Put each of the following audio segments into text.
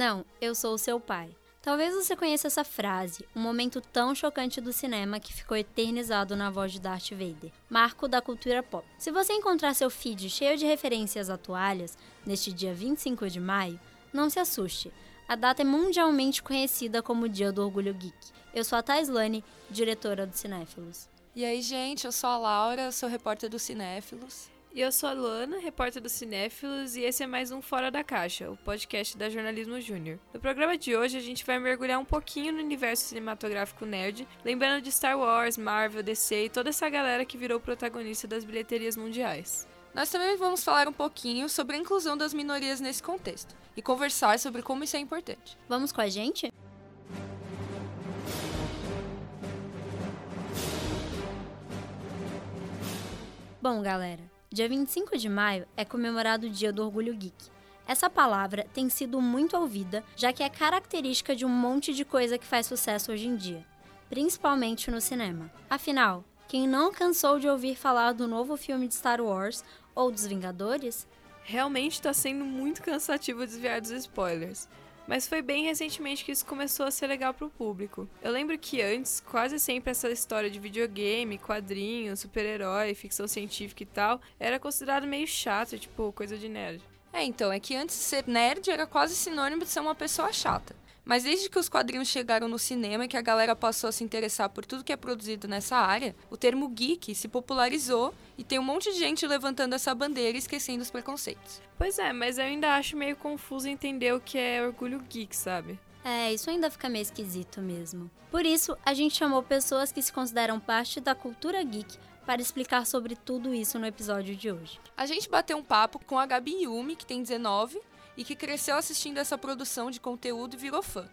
Não, eu sou o seu pai. Talvez você conheça essa frase, um momento tão chocante do cinema que ficou eternizado na voz de Darth Vader, marco da cultura pop. Se você encontrar seu feed cheio de referências atuais neste dia 25 de maio, não se assuste. A data é mundialmente conhecida como o Dia do Orgulho Geek. Eu sou a Taislane, diretora do Cinéfilos. E aí, gente, eu sou a Laura, sou repórter do Cinéfilos. E eu sou a Luana, repórter do Cinéfilos, e esse é mais um Fora da Caixa, o podcast da Jornalismo Júnior. No programa de hoje, a gente vai mergulhar um pouquinho no universo cinematográfico nerd, lembrando de Star Wars, Marvel, DC e toda essa galera que virou protagonista das bilheterias mundiais. Nós também vamos falar um pouquinho sobre a inclusão das minorias nesse contexto e conversar sobre como isso é importante. Vamos com a gente? Bom, galera, Dia 25 de maio é comemorado o Dia do Orgulho Geek. Essa palavra tem sido muito ouvida, já que é característica de um monte de coisa que faz sucesso hoje em dia, principalmente no cinema. Afinal, quem não cansou de ouvir falar do novo filme de Star Wars ou dos Vingadores? Realmente está sendo muito cansativo desviar dos spoilers. Mas foi bem recentemente que isso começou a ser legal pro público. Eu lembro que antes, quase sempre essa história de videogame, quadrinhos, super-herói, ficção científica e tal, era considerado meio chato, tipo, coisa de nerd. É, então, é que antes ser nerd era quase sinônimo de ser uma pessoa chata. Mas desde que os quadrinhos chegaram no cinema e que a galera passou a se interessar por tudo que é produzido nessa área, o termo geek se popularizou e tem um monte de gente levantando essa bandeira e esquecendo os preconceitos. Pois é, mas eu ainda acho meio confuso entender o que é orgulho geek, sabe? É, isso ainda fica meio esquisito mesmo. Por isso, a gente chamou pessoas que se consideram parte da cultura geek para explicar sobre tudo isso no episódio de hoje. A gente bateu um papo com a Gabi Yumi, que tem 19, e que cresceu assistindo essa produção de conteúdo e virou fã.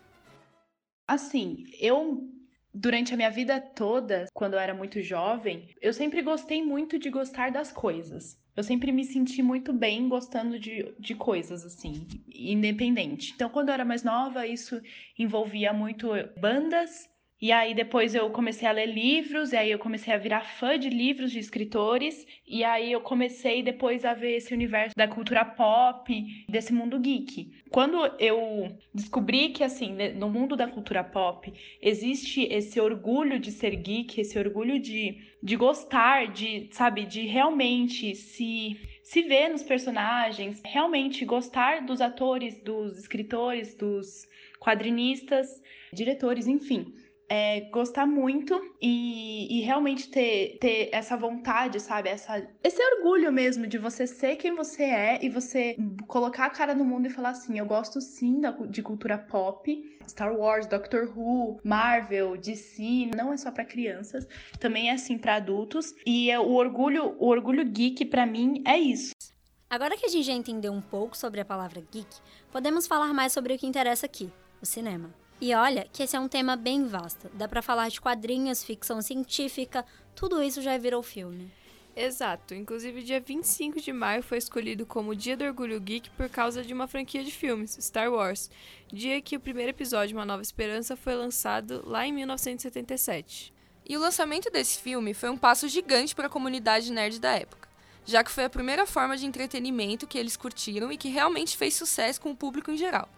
Assim, eu durante a minha vida toda, quando eu era muito jovem, eu sempre gostei muito de gostar das coisas. Eu sempre me senti muito bem gostando de, de coisas, assim, independente. Então, quando eu era mais nova, isso envolvia muito bandas e aí depois eu comecei a ler livros, e aí eu comecei a virar fã de livros de escritores, e aí eu comecei depois a ver esse universo da cultura pop, desse mundo geek. Quando eu descobri que assim, no mundo da cultura pop, existe esse orgulho de ser geek, esse orgulho de, de gostar, de, sabe, de realmente se se ver nos personagens, realmente gostar dos atores, dos escritores, dos quadrinistas, diretores, enfim é, gostar muito e, e, realmente ter, ter essa vontade, sabe? Essa, esse orgulho mesmo de você ser quem você é e você colocar a cara no mundo e falar assim: eu gosto sim da, de cultura pop. Star Wars, Doctor Who, Marvel, DC, não é só para crianças, também é assim para adultos. E é, o orgulho, o orgulho geek para mim é isso. Agora que a gente já entendeu um pouco sobre a palavra geek, podemos falar mais sobre o que interessa aqui, o cinema. E olha que esse é um tema bem vasto. Dá para falar de quadrinhos, ficção científica, tudo isso já virou filme. Exato. Inclusive, dia 25 de maio foi escolhido como Dia do Orgulho Geek por causa de uma franquia de filmes, Star Wars. Dia que o primeiro episódio, Uma Nova Esperança, foi lançado lá em 1977. E o lançamento desse filme foi um passo gigante para a comunidade nerd da época, já que foi a primeira forma de entretenimento que eles curtiram e que realmente fez sucesso com o público em geral.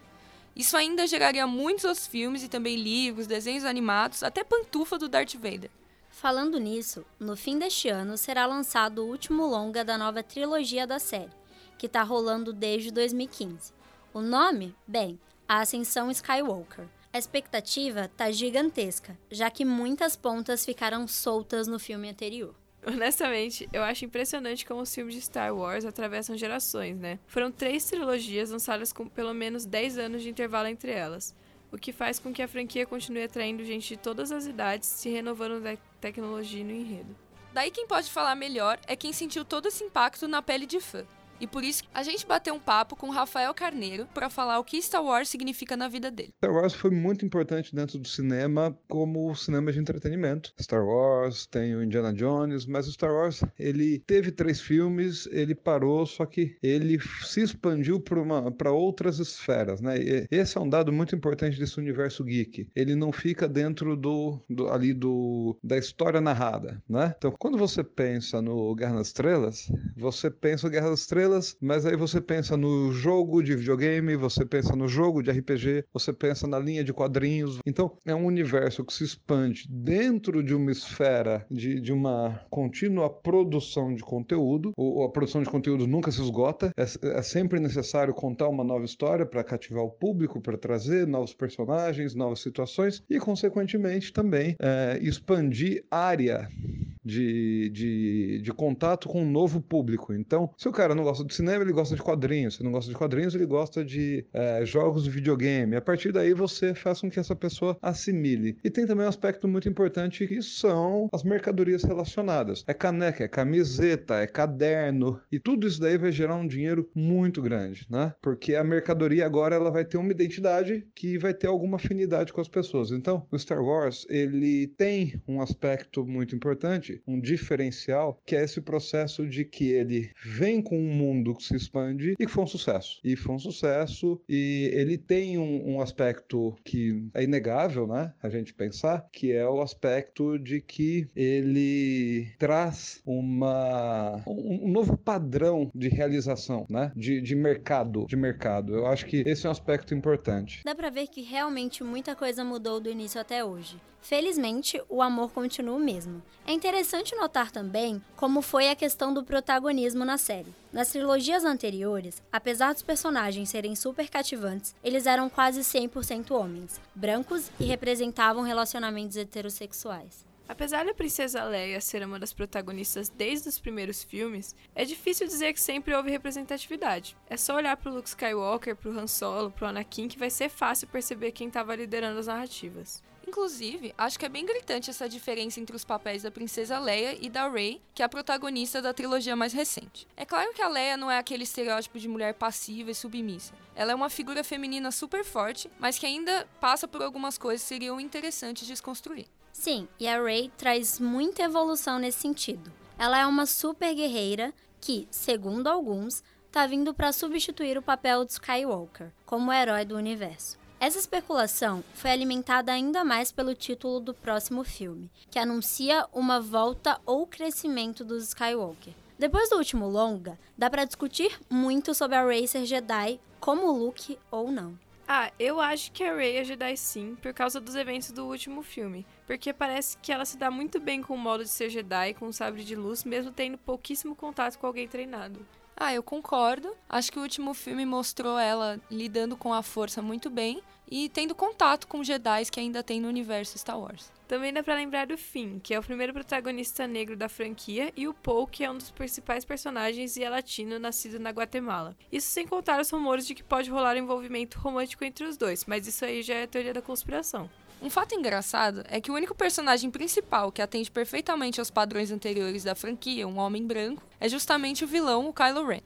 Isso ainda geraria muitos outros filmes e também livros, desenhos animados, até pantufa do Darth Vader. Falando nisso, no fim deste ano será lançado o último longa da nova trilogia da série, que está rolando desde 2015. O nome? Bem, A Ascensão Skywalker. A expectativa tá gigantesca, já que muitas pontas ficaram soltas no filme anterior. Honestamente, eu acho impressionante como os filmes de Star Wars atravessam gerações, né? Foram três trilogias lançadas com pelo menos 10 anos de intervalo entre elas, o que faz com que a franquia continue atraindo gente de todas as idades, se renovando da tecnologia e no enredo. Daí quem pode falar melhor é quem sentiu todo esse impacto na pele de fã. E por isso a gente bateu um papo com Rafael Carneiro para falar o que Star Wars significa na vida dele. Star Wars foi muito importante dentro do cinema como cinema de entretenimento. Star Wars, tem o Indiana Jones, mas o Star Wars, ele teve três filmes, ele parou, só que ele se expandiu para outras esferas, né? E esse é um dado muito importante desse universo geek. Ele não fica dentro do, do ali do da história narrada, né? Então, quando você pensa no Guerra nas Estrelas, você pensa o Guerra nas Estrelas estrelas, mas aí você pensa no jogo de videogame, você pensa no jogo de RPG, você pensa na linha de quadrinhos. Então, é um universo que se expande dentro de uma esfera de, de uma contínua produção de conteúdo. O, a produção de conteúdo nunca se esgota, é, é sempre necessário contar uma nova história para cativar o público, para trazer novos personagens, novas situações e, consequentemente, também é, expandir área de, de, de contato com um novo público. Então, se o cara não gosta de cinema, ele gosta de quadrinhos. Se não gosta de quadrinhos, ele gosta de é, jogos de videogame. A partir daí, você faz com que essa pessoa assimile. E tem também um aspecto muito importante que são as mercadorias relacionadas. É caneca, é camiseta, é caderno. E tudo isso daí vai gerar um dinheiro muito grande, né? Porque a mercadoria agora ela vai ter uma identidade que vai ter alguma afinidade com as pessoas. Então, o Star Wars, ele tem um aspecto muito importante um diferencial, que é esse processo de que ele vem com um mundo que se expande e que foi um sucesso. E foi um sucesso e ele tem um, um aspecto que é inegável, né? A gente pensar, que é o aspecto de que ele traz uma, um, um novo padrão de realização, né? De, de mercado, de mercado. Eu acho que esse é um aspecto importante. Dá pra ver que realmente muita coisa mudou do início até hoje. Felizmente, o amor continua o mesmo. É interessante notar também como foi a questão do protagonismo na série. Nas trilogias anteriores, apesar dos personagens serem super cativantes, eles eram quase 100% homens, brancos e representavam relacionamentos heterossexuais. Apesar da princesa Leia ser uma das protagonistas desde os primeiros filmes, é difícil dizer que sempre houve representatividade. É só olhar pro Luke Skywalker, pro Han Solo, pro Anakin que vai ser fácil perceber quem estava liderando as narrativas. Inclusive, acho que é bem gritante essa diferença entre os papéis da princesa Leia e da Rey, que é a protagonista da trilogia mais recente. É claro que a Leia não é aquele estereótipo de mulher passiva e submissa. Ela é uma figura feminina super forte, mas que ainda passa por algumas coisas que seriam interessantes de desconstruir. Sim, e a Rey traz muita evolução nesse sentido. Ela é uma super guerreira que, segundo alguns, tá vindo para substituir o papel de Skywalker como herói do universo. Essa especulação foi alimentada ainda mais pelo título do próximo filme, que anuncia uma volta ou crescimento dos Skywalker. Depois do último longa, dá para discutir muito sobre a Racer Jedi como Luke ou não. Ah, eu acho que a Rey é Jedi sim, por causa dos eventos do último filme. Porque parece que ela se dá muito bem com o modo de ser Jedi, com o sabre de luz, mesmo tendo pouquíssimo contato com alguém treinado. Ah, eu concordo. Acho que o último filme mostrou ela lidando com a força muito bem e tendo contato com Jedi que ainda tem no universo Star Wars. Também dá para lembrar do Finn, que é o primeiro protagonista negro da franquia, e o Poe, que é um dos principais personagens e é latino, nascido na Guatemala. Isso sem contar os rumores de que pode rolar um envolvimento romântico entre os dois, mas isso aí já é teoria da conspiração. Um fato engraçado é que o único personagem principal que atende perfeitamente aos padrões anteriores da franquia, um homem branco, é justamente o vilão, o Kylo Ren.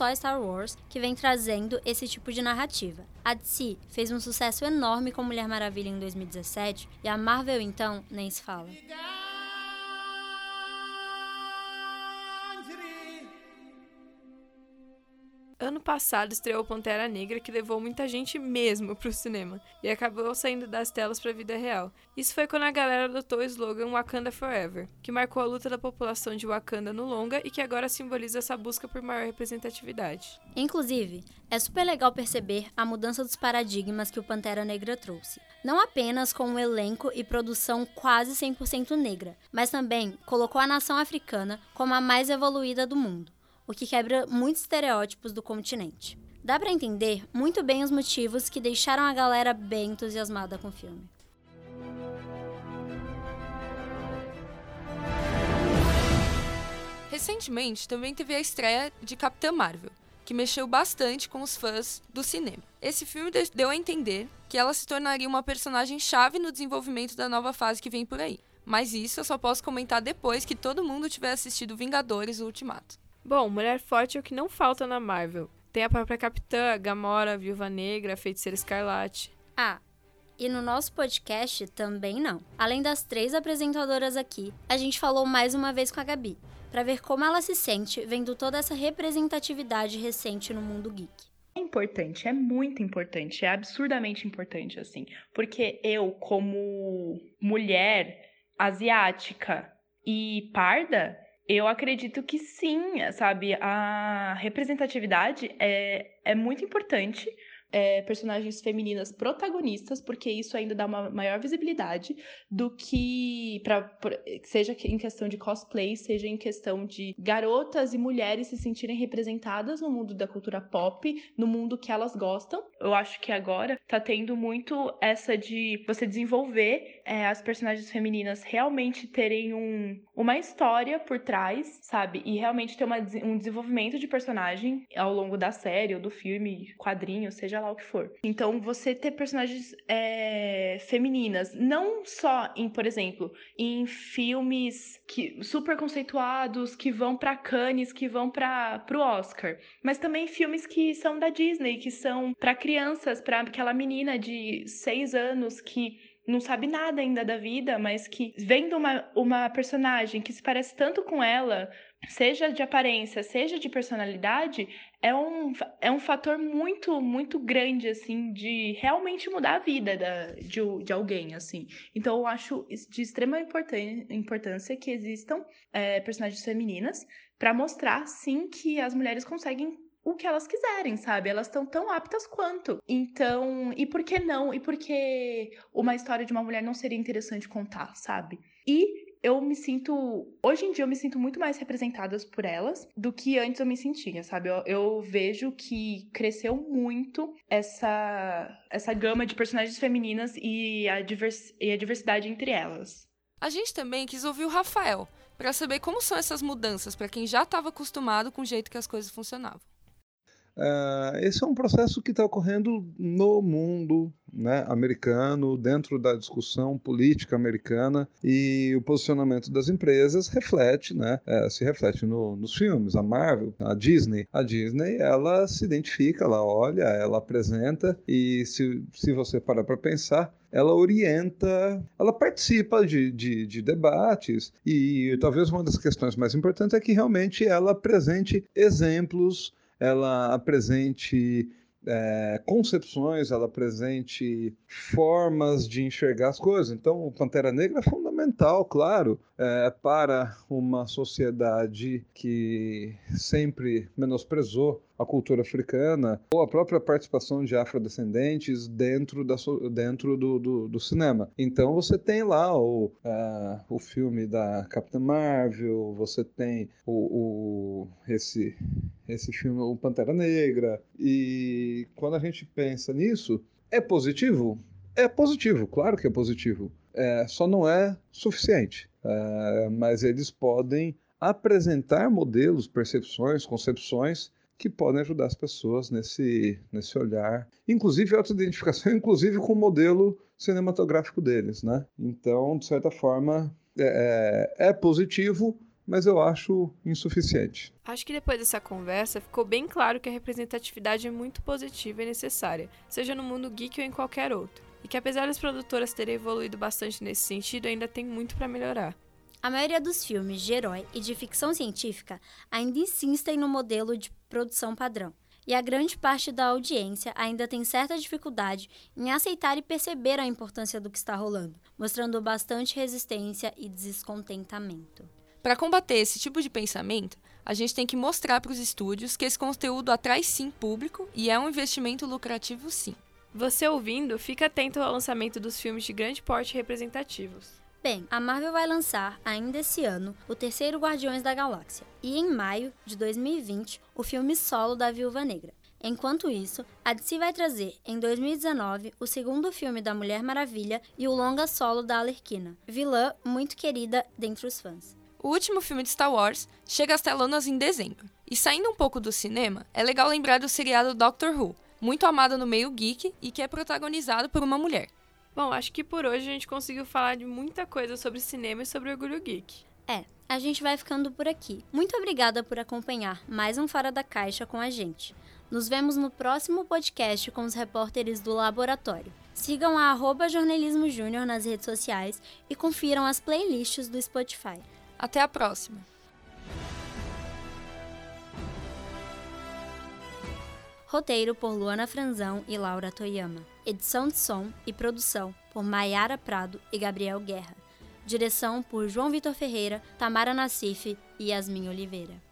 só Star Wars que vem trazendo esse tipo de narrativa. A DC fez um sucesso enorme com Mulher Maravilha em 2017 e a Marvel então nem se fala. Ano passado estreou Pantera Negra, que levou muita gente mesmo pro cinema, e acabou saindo das telas pra vida real. Isso foi quando a galera adotou o slogan Wakanda Forever, que marcou a luta da população de Wakanda no longa e que agora simboliza essa busca por maior representatividade. Inclusive, é super legal perceber a mudança dos paradigmas que o Pantera Negra trouxe. Não apenas com um elenco e produção quase 100% negra, mas também colocou a nação africana como a mais evoluída do mundo o que quebra muitos estereótipos do continente. Dá para entender muito bem os motivos que deixaram a galera bem entusiasmada com o filme. Recentemente também teve a estreia de Capitã Marvel, que mexeu bastante com os fãs do cinema. Esse filme deu a entender que ela se tornaria uma personagem chave no desenvolvimento da nova fase que vem por aí. Mas isso eu só posso comentar depois que todo mundo tiver assistido Vingadores o Ultimato. Bom, mulher forte é o que não falta na Marvel. Tem a própria Capitã, Gamora, Viúva Negra, Feiticeira Escarlate. Ah, e no nosso podcast também não. Além das três apresentadoras aqui, a gente falou mais uma vez com a Gabi, para ver como ela se sente vendo toda essa representatividade recente no mundo geek. É importante, é muito importante, é absurdamente importante, assim. Porque eu, como mulher asiática e parda, eu acredito que sim, sabe? A representatividade é, é muito importante é, personagens femininas protagonistas, porque isso ainda dá uma maior visibilidade do que para seja em questão de cosplay, seja em questão de garotas e mulheres se sentirem representadas no mundo da cultura pop, no mundo que elas gostam. Eu acho que agora tá tendo muito essa de você desenvolver é, as personagens femininas realmente terem um, uma história por trás, sabe? E realmente ter uma, um desenvolvimento de personagem ao longo da série ou do filme, quadrinho, seja lá o que for. Então, você ter personagens é, femininas, não só em, por exemplo, em filmes que super conceituados, que vão para Cannes, que vão para o Oscar, mas também filmes que são da Disney, que são para crianças, para aquela menina de seis anos que não sabe nada ainda da vida, mas que vendo uma, uma personagem que se parece tanto com ela, seja de aparência, seja de personalidade, é um, é um fator muito, muito grande, assim, de realmente mudar a vida da, de, de alguém, assim. Então, eu acho de extrema importância que existam é, personagens femininas para mostrar, sim, que as mulheres conseguem o que elas quiserem, sabe? Elas estão tão aptas quanto. Então, e por que não? E por que uma história de uma mulher não seria interessante contar, sabe? E eu me sinto. Hoje em dia eu me sinto muito mais representada por elas do que antes eu me sentia, sabe? Eu, eu, vejo que cresceu muito essa, essa gama de personagens femininas e a, divers, e a diversidade entre elas. A gente também quis ouvir o Rafael para saber como são essas mudanças para quem já estava acostumado com o jeito que as coisas funcionavam. Uh, esse é um processo que está ocorrendo no mundo né, americano, dentro da discussão política americana, e o posicionamento das empresas reflete, né, é, se reflete no, nos filmes. A Marvel, a Disney, a Disney, ela se identifica, ela olha, ela apresenta, e se, se você parar para pensar, ela orienta, ela participa de, de, de, debates e talvez uma das questões mais importantes é que realmente ela apresente exemplos ela apresente é, concepções, ela apresente formas de enxergar as coisas. Então, o Pantera Negra é fundamental, claro, é, para uma sociedade que sempre menosprezou a cultura africana ou a própria participação de afrodescendentes dentro, da, dentro do, do, do cinema. Então você tem lá o, uh, o filme da Capitã Marvel, você tem o, o, esse, esse filme, o Pantera Negra, e quando a gente pensa nisso, é positivo? É positivo, claro que é positivo. É, só não é suficiente. É, mas eles podem apresentar modelos, percepções, concepções que podem ajudar as pessoas nesse, nesse olhar, inclusive autoidentificação, inclusive com o modelo cinematográfico deles, né? Então, de certa forma, é, é, é positivo, mas eu acho insuficiente. Acho que depois dessa conversa ficou bem claro que a representatividade é muito positiva e necessária, seja no mundo geek ou em qualquer outro, e que apesar das produtoras terem evoluído bastante nesse sentido, ainda tem muito para melhorar. A maioria dos filmes de herói e de ficção científica ainda insistem no modelo de produção padrão, e a grande parte da audiência ainda tem certa dificuldade em aceitar e perceber a importância do que está rolando, mostrando bastante resistência e descontentamento. Para combater esse tipo de pensamento, a gente tem que mostrar para os estúdios que esse conteúdo atrai sim público e é um investimento lucrativo sim. Você ouvindo, fica atento ao lançamento dos filmes de grande porte representativos. Bem, a Marvel vai lançar ainda esse ano o terceiro Guardiões da Galáxia e em maio de 2020 o filme solo da Viúva Negra. Enquanto isso, a DC vai trazer em 2019 o segundo filme da Mulher Maravilha e o longa solo da Alerquina, vilã muito querida dentre os fãs. O último filme de Star Wars chega às telonas em dezembro. E saindo um pouco do cinema, é legal lembrar do seriado Doctor Who, muito amado no meio geek e que é protagonizado por uma mulher. Bom, acho que por hoje a gente conseguiu falar de muita coisa sobre cinema e sobre orgulho geek. É, a gente vai ficando por aqui. Muito obrigada por acompanhar mais um Fora da Caixa com a gente. Nos vemos no próximo podcast com os repórteres do laboratório. Sigam a arroba jornalismo júnior nas redes sociais e confiram as playlists do Spotify. Até a próxima! Roteiro por Luana Franzão e Laura Toyama. Edição de som e produção por Maiara Prado e Gabriel Guerra. Direção por João Vitor Ferreira, Tamara Nassif e Yasmin Oliveira.